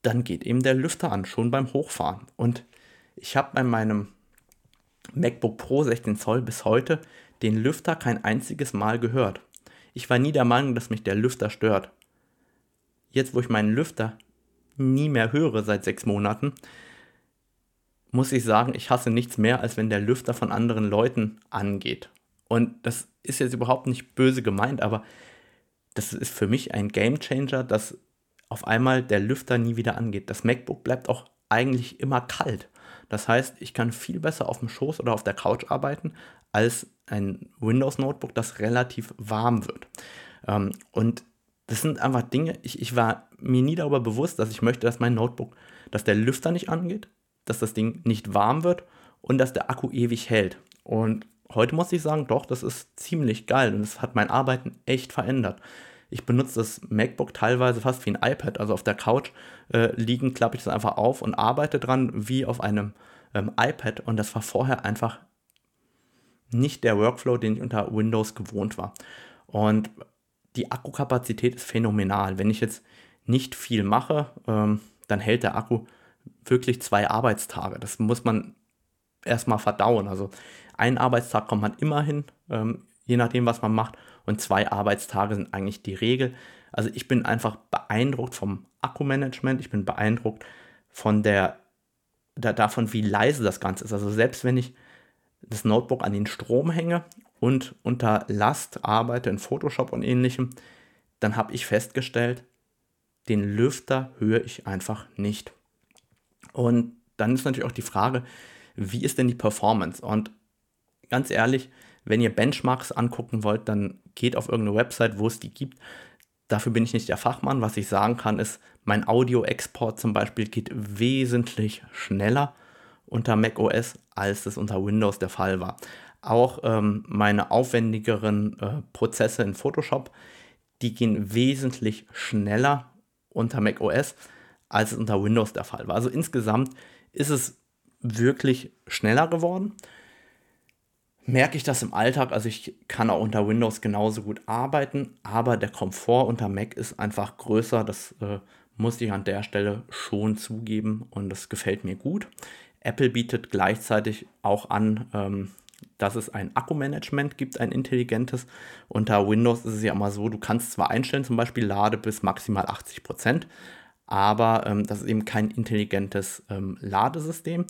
dann geht eben der Lüfter an, schon beim Hochfahren. Und ich habe bei meinem MacBook Pro 16 Zoll bis heute den Lüfter kein einziges Mal gehört. Ich war nie der Meinung, dass mich der Lüfter stört. Jetzt, wo ich meinen Lüfter nie mehr höre seit sechs Monaten, muss ich sagen, ich hasse nichts mehr, als wenn der Lüfter von anderen Leuten angeht. Und das ist jetzt überhaupt nicht böse gemeint, aber das ist für mich ein Game Changer, dass auf einmal der Lüfter nie wieder angeht. Das MacBook bleibt auch eigentlich immer kalt. Das heißt, ich kann viel besser auf dem Schoß oder auf der Couch arbeiten als ein Windows Notebook, das relativ warm wird. Ähm, und das sind einfach Dinge, ich, ich war mir nie darüber bewusst, dass ich möchte, dass mein Notebook, dass der Lüfter nicht angeht, dass das Ding nicht warm wird und dass der Akku ewig hält. Und heute muss ich sagen, doch, das ist ziemlich geil und es hat mein Arbeiten echt verändert. Ich benutze das MacBook teilweise fast wie ein iPad, also auf der Couch äh, liegen, klappe ich das einfach auf und arbeite dran wie auf einem ähm, iPad und das war vorher einfach nicht der Workflow, den ich unter Windows gewohnt war. Und die Akkukapazität ist phänomenal. Wenn ich jetzt nicht viel mache, ähm, dann hält der Akku wirklich zwei Arbeitstage. Das muss man erstmal verdauen. Also ein Arbeitstag kommt man immer hin, ähm, je nachdem, was man macht. Und zwei Arbeitstage sind eigentlich die Regel. Also ich bin einfach beeindruckt vom Akkumanagement. Ich bin beeindruckt von der, da, davon, wie leise das Ganze ist. Also selbst wenn ich das Notebook an den Strom hänge und unter Last arbeite in Photoshop und ähnlichem, dann habe ich festgestellt, den Lüfter höre ich einfach nicht. Und dann ist natürlich auch die Frage, wie ist denn die Performance? Und ganz ehrlich, wenn ihr Benchmarks angucken wollt, dann geht auf irgendeine Website, wo es die gibt. Dafür bin ich nicht der Fachmann. Was ich sagen kann, ist, mein Audio-Export zum Beispiel geht wesentlich schneller unter macOS, als es unter Windows der Fall war. Auch ähm, meine aufwendigeren äh, Prozesse in Photoshop, die gehen wesentlich schneller unter macOS, als es unter Windows der Fall war. Also insgesamt ist es wirklich schneller geworden. Merke ich das im Alltag, also ich kann auch unter Windows genauso gut arbeiten, aber der Komfort unter Mac ist einfach größer. Das äh, muss ich an der Stelle schon zugeben und das gefällt mir gut. Apple bietet gleichzeitig auch an, ähm, dass es ein Akkumanagement gibt, ein intelligentes. Unter Windows ist es ja immer so, du kannst zwar einstellen, zum Beispiel lade bis maximal 80 Prozent, aber ähm, das ist eben kein intelligentes ähm, Ladesystem.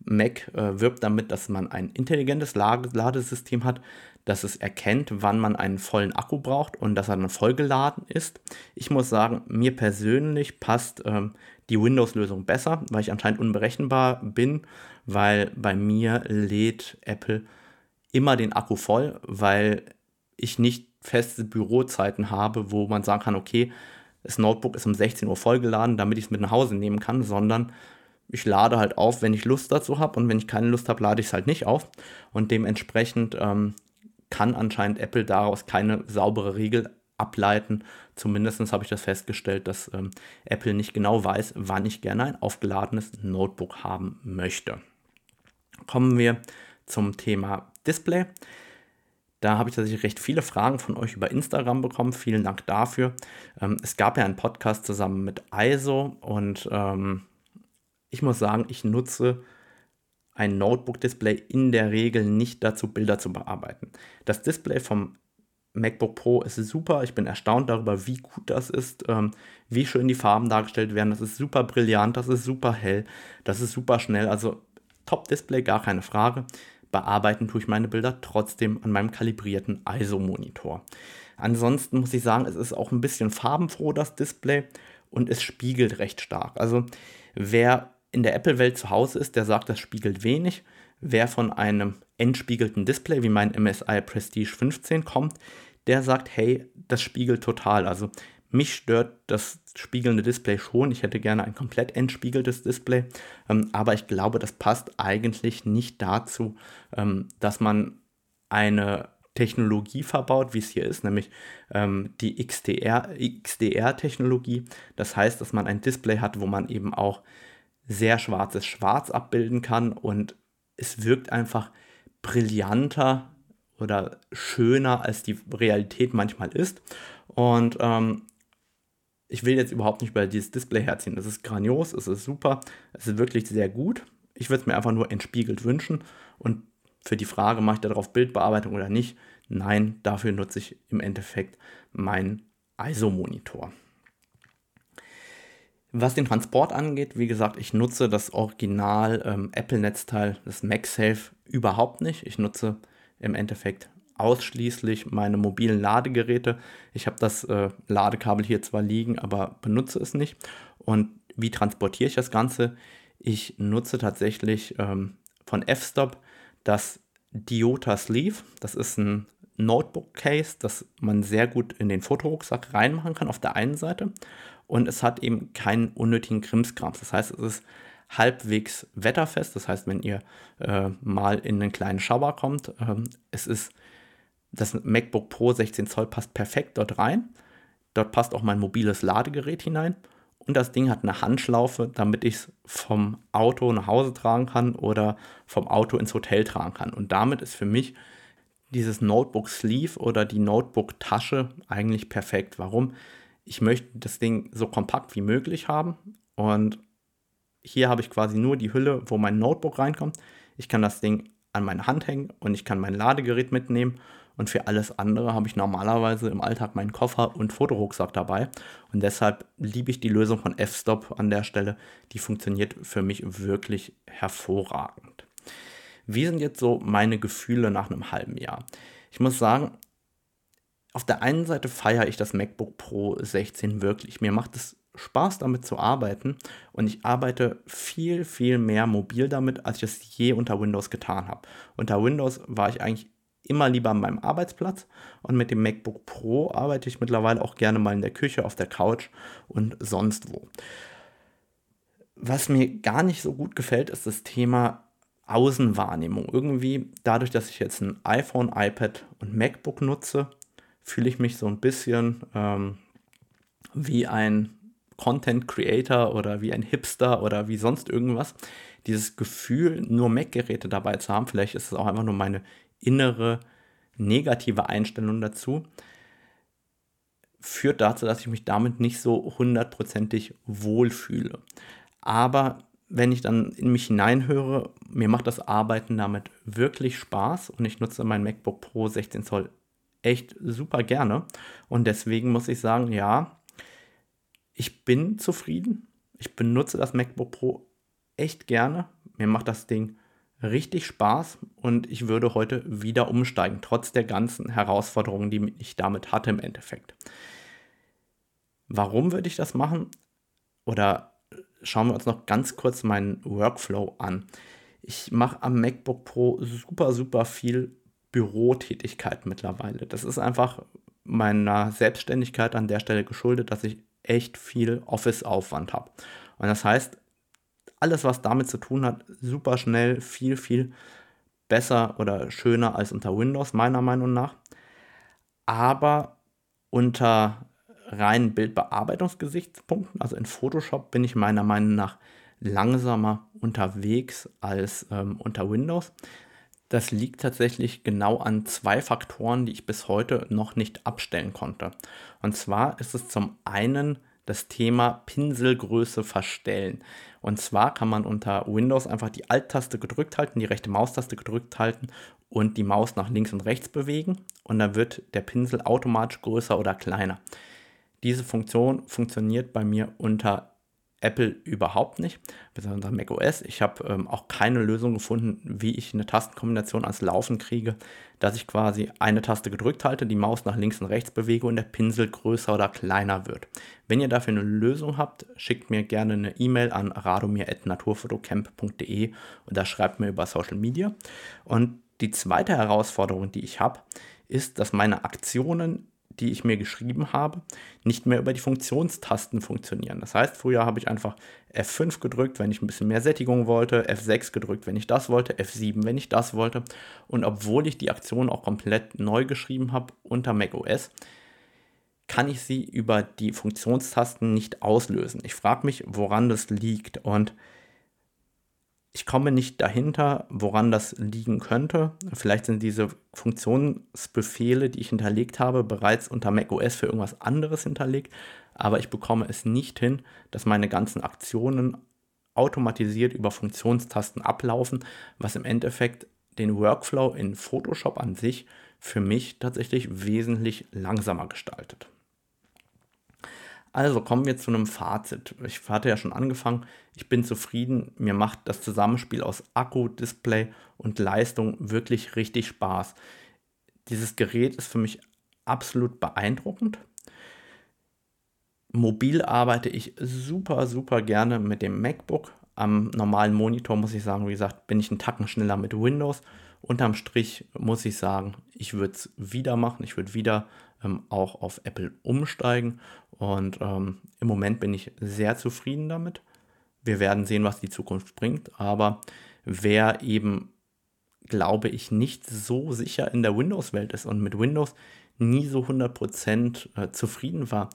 Mac äh, wirbt damit, dass man ein intelligentes Ladesystem hat, dass es erkennt, wann man einen vollen Akku braucht und dass er dann vollgeladen ist. Ich muss sagen, mir persönlich passt ähm, die Windows-Lösung besser, weil ich anscheinend unberechenbar bin, weil bei mir lädt Apple immer den Akku voll, weil ich nicht feste Bürozeiten habe, wo man sagen kann, okay, das Notebook ist um 16 Uhr vollgeladen, damit ich es mit nach Hause nehmen kann, sondern ich lade halt auf, wenn ich Lust dazu habe und wenn ich keine Lust habe, lade ich es halt nicht auf. Und dementsprechend ähm, kann anscheinend Apple daraus keine saubere Regel ableiten. Zumindest habe ich das festgestellt, dass ähm, Apple nicht genau weiß, wann ich gerne ein aufgeladenes Notebook haben möchte. Kommen wir zum Thema Display. Da habe ich tatsächlich recht viele Fragen von euch über Instagram bekommen. Vielen Dank dafür. Ähm, es gab ja einen Podcast zusammen mit ISO und ähm, ich muss sagen, ich nutze ein Notebook-Display in der Regel nicht dazu, Bilder zu bearbeiten. Das Display vom MacBook Pro ist super. Ich bin erstaunt darüber, wie gut das ist, ähm, wie schön die Farben dargestellt werden. Das ist super brillant, das ist super hell, das ist super schnell. Also Top-Display, gar keine Frage. Bearbeiten tue ich meine Bilder trotzdem an meinem kalibrierten ISO-Monitor. Ansonsten muss ich sagen, es ist auch ein bisschen farbenfroh, das Display, und es spiegelt recht stark. Also wer in der Apple-Welt zu Hause ist, der sagt, das spiegelt wenig. Wer von einem entspiegelten Display wie mein MSI Prestige 15 kommt, der sagt, hey, das spiegelt total. Also mich stört das spiegelnde Display schon. Ich hätte gerne ein komplett entspiegeltes Display. Ähm, aber ich glaube, das passt eigentlich nicht dazu, ähm, dass man eine Technologie verbaut, wie es hier ist, nämlich ähm, die XDR-Technologie. XDR das heißt, dass man ein Display hat, wo man eben auch sehr schwarzes Schwarz abbilden kann und es wirkt einfach brillanter oder schöner, als die Realität manchmal ist. Und ähm, ich will jetzt überhaupt nicht über dieses Display herziehen. Es ist grandios, es ist super, es ist wirklich sehr gut. Ich würde es mir einfach nur entspiegelt wünschen. Und für die Frage, mache ich darauf Bildbearbeitung oder nicht? Nein, dafür nutze ich im Endeffekt meinen ISO-Monitor. Was den Transport angeht, wie gesagt, ich nutze das Original ähm, Apple-Netzteil, das MagSafe, überhaupt nicht. Ich nutze im Endeffekt ausschließlich meine mobilen Ladegeräte. Ich habe das äh, Ladekabel hier zwar liegen, aber benutze es nicht. Und wie transportiere ich das Ganze? Ich nutze tatsächlich ähm, von F-Stop das Diota Sleeve. Das ist ein Notebook-Case, das man sehr gut in den Fotorucksack reinmachen kann auf der einen Seite. Und es hat eben keinen unnötigen Krimskrams. Das heißt, es ist halbwegs wetterfest. Das heißt, wenn ihr äh, mal in einen kleinen Schauer kommt, äh, es ist das MacBook Pro 16 Zoll passt perfekt dort rein. Dort passt auch mein mobiles Ladegerät hinein. Und das Ding hat eine Handschlaufe, damit ich es vom Auto nach Hause tragen kann oder vom Auto ins Hotel tragen kann. Und damit ist für mich dieses Notebook Sleeve oder die Notebook Tasche eigentlich perfekt. Warum? Ich möchte das Ding so kompakt wie möglich haben und hier habe ich quasi nur die Hülle, wo mein Notebook reinkommt. Ich kann das Ding an meine Hand hängen und ich kann mein Ladegerät mitnehmen. Und für alles andere habe ich normalerweise im Alltag meinen Koffer und Fotorucksack dabei. Und deshalb liebe ich die Lösung von F-Stop an der Stelle. Die funktioniert für mich wirklich hervorragend. Wie sind jetzt so meine Gefühle nach einem halben Jahr? Ich muss sagen, auf der einen Seite feiere ich das MacBook Pro 16 wirklich. Mir macht es Spaß damit zu arbeiten und ich arbeite viel, viel mehr mobil damit, als ich es je unter Windows getan habe. Unter Windows war ich eigentlich immer lieber an meinem Arbeitsplatz und mit dem MacBook Pro arbeite ich mittlerweile auch gerne mal in der Küche, auf der Couch und sonst wo. Was mir gar nicht so gut gefällt, ist das Thema Außenwahrnehmung. Irgendwie dadurch, dass ich jetzt ein iPhone, iPad und MacBook nutze, fühle ich mich so ein bisschen ähm, wie ein Content Creator oder wie ein Hipster oder wie sonst irgendwas. Dieses Gefühl, nur Mac-Geräte dabei zu haben, vielleicht ist es auch einfach nur meine innere negative Einstellung dazu, führt dazu, dass ich mich damit nicht so hundertprozentig wohlfühle. Aber wenn ich dann in mich hineinhöre, mir macht das Arbeiten damit wirklich Spaß und ich nutze mein MacBook Pro 16 Zoll echt super gerne. Und deswegen muss ich sagen, ja, ich bin zufrieden. Ich benutze das MacBook Pro echt gerne. Mir macht das Ding richtig Spaß und ich würde heute wieder umsteigen, trotz der ganzen Herausforderungen, die ich damit hatte im Endeffekt. Warum würde ich das machen? Oder schauen wir uns noch ganz kurz meinen Workflow an. Ich mache am MacBook Pro super, super viel Bürotätigkeit mittlerweile. Das ist einfach meiner Selbstständigkeit an der Stelle geschuldet, dass ich echt viel Office-Aufwand habe. Und das heißt, alles, was damit zu tun hat, super schnell, viel, viel besser oder schöner als unter Windows, meiner Meinung nach. Aber unter reinen Bildbearbeitungsgesichtspunkten, also in Photoshop, bin ich meiner Meinung nach langsamer unterwegs als ähm, unter Windows. Das liegt tatsächlich genau an zwei Faktoren, die ich bis heute noch nicht abstellen konnte. Und zwar ist es zum einen das Thema Pinselgröße verstellen. Und zwar kann man unter Windows einfach die Alt-Taste gedrückt halten, die rechte Maustaste gedrückt halten und die Maus nach links und rechts bewegen. Und dann wird der Pinsel automatisch größer oder kleiner. Diese Funktion funktioniert bei mir unter Apple überhaupt nicht, besonders Mac OS. Ich habe ähm, auch keine Lösung gefunden, wie ich eine Tastenkombination ans Laufen kriege, dass ich quasi eine Taste gedrückt halte, die Maus nach links und rechts bewege und der Pinsel größer oder kleiner wird. Wenn ihr dafür eine Lösung habt, schickt mir gerne eine E-Mail an radomir.naturfotocamp.de oder schreibt mir über Social Media. Und die zweite Herausforderung, die ich habe, ist, dass meine Aktionen die ich mir geschrieben habe, nicht mehr über die Funktionstasten funktionieren. Das heißt, früher habe ich einfach F5 gedrückt, wenn ich ein bisschen mehr Sättigung wollte, F6 gedrückt, wenn ich das wollte, F7, wenn ich das wollte. Und obwohl ich die Aktion auch komplett neu geschrieben habe unter macOS, kann ich sie über die Funktionstasten nicht auslösen. Ich frage mich, woran das liegt. Und Ich komme nicht dahinter, woran das liegen könnte. Vielleicht sind diese Funktionsbefehle, die ich hinterlegt habe, bereits unter macOS für irgendwas anderes hinterlegt, aber ich bekomme es nicht hin, dass meine ganzen Aktionen automatisiert über Funktionstasten ablaufen, was im Endeffekt den Workflow in Photoshop an sich für mich tatsächlich wesentlich langsamer gestaltet. Also kommen wir zu einem Fazit. Ich hatte ja schon angefangen, ich bin zufrieden. Mir macht das Zusammenspiel aus Akku, Display und Leistung wirklich richtig Spaß. Dieses Gerät ist für mich absolut beeindruckend. Mobil arbeite ich super, super gerne mit dem MacBook. Am normalen Monitor muss ich sagen, wie gesagt, bin ich einen Tacken schneller mit Windows. Unterm Strich muss ich sagen, ich würde es wieder machen. Ich würde wieder ähm, auch auf Apple umsteigen. Und ähm, im Moment bin ich sehr zufrieden damit. Wir werden sehen, was die Zukunft bringt. Aber wer eben, glaube ich, nicht so sicher in der Windows-Welt ist und mit Windows nie so 100% äh, zufrieden war,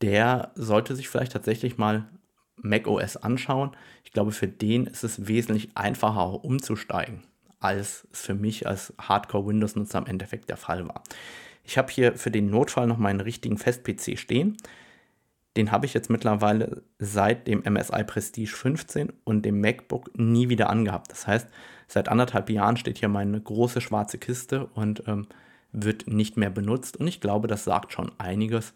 der sollte sich vielleicht tatsächlich mal macOS anschauen. Ich glaube, für den ist es wesentlich einfacher umzusteigen, als es für mich als Hardcore-Windows-Nutzer im Endeffekt der Fall war. Ich habe hier für den Notfall noch meinen richtigen Fest-PC stehen. Den habe ich jetzt mittlerweile seit dem MSI Prestige 15 und dem MacBook nie wieder angehabt. Das heißt, seit anderthalb Jahren steht hier meine große schwarze Kiste und ähm, wird nicht mehr benutzt. Und ich glaube, das sagt schon einiges.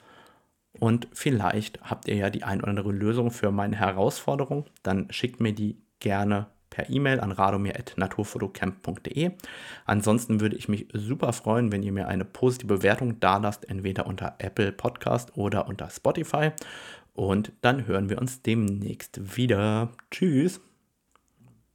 Und vielleicht habt ihr ja die ein oder andere Lösung für meine Herausforderung. Dann schickt mir die gerne per E-Mail an radomir.naturfotocamp.de. Ansonsten würde ich mich super freuen, wenn ihr mir eine positive Bewertung da lasst, entweder unter Apple Podcast oder unter Spotify. Und dann hören wir uns demnächst wieder. Tschüss!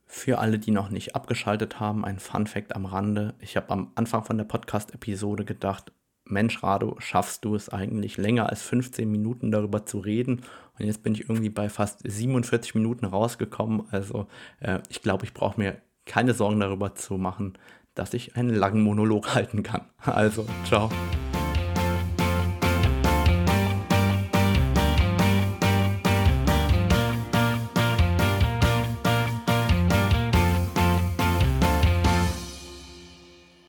Für alle, die noch nicht abgeschaltet haben, ein Fun Fact am Rande. Ich habe am Anfang von der Podcast-Episode gedacht, Mensch, Rado, schaffst du es eigentlich länger als 15 Minuten darüber zu reden? Und jetzt bin ich irgendwie bei fast 47 Minuten rausgekommen. Also äh, ich glaube, ich brauche mir keine Sorgen darüber zu machen, dass ich einen langen Monolog halten kann. Also, ciao.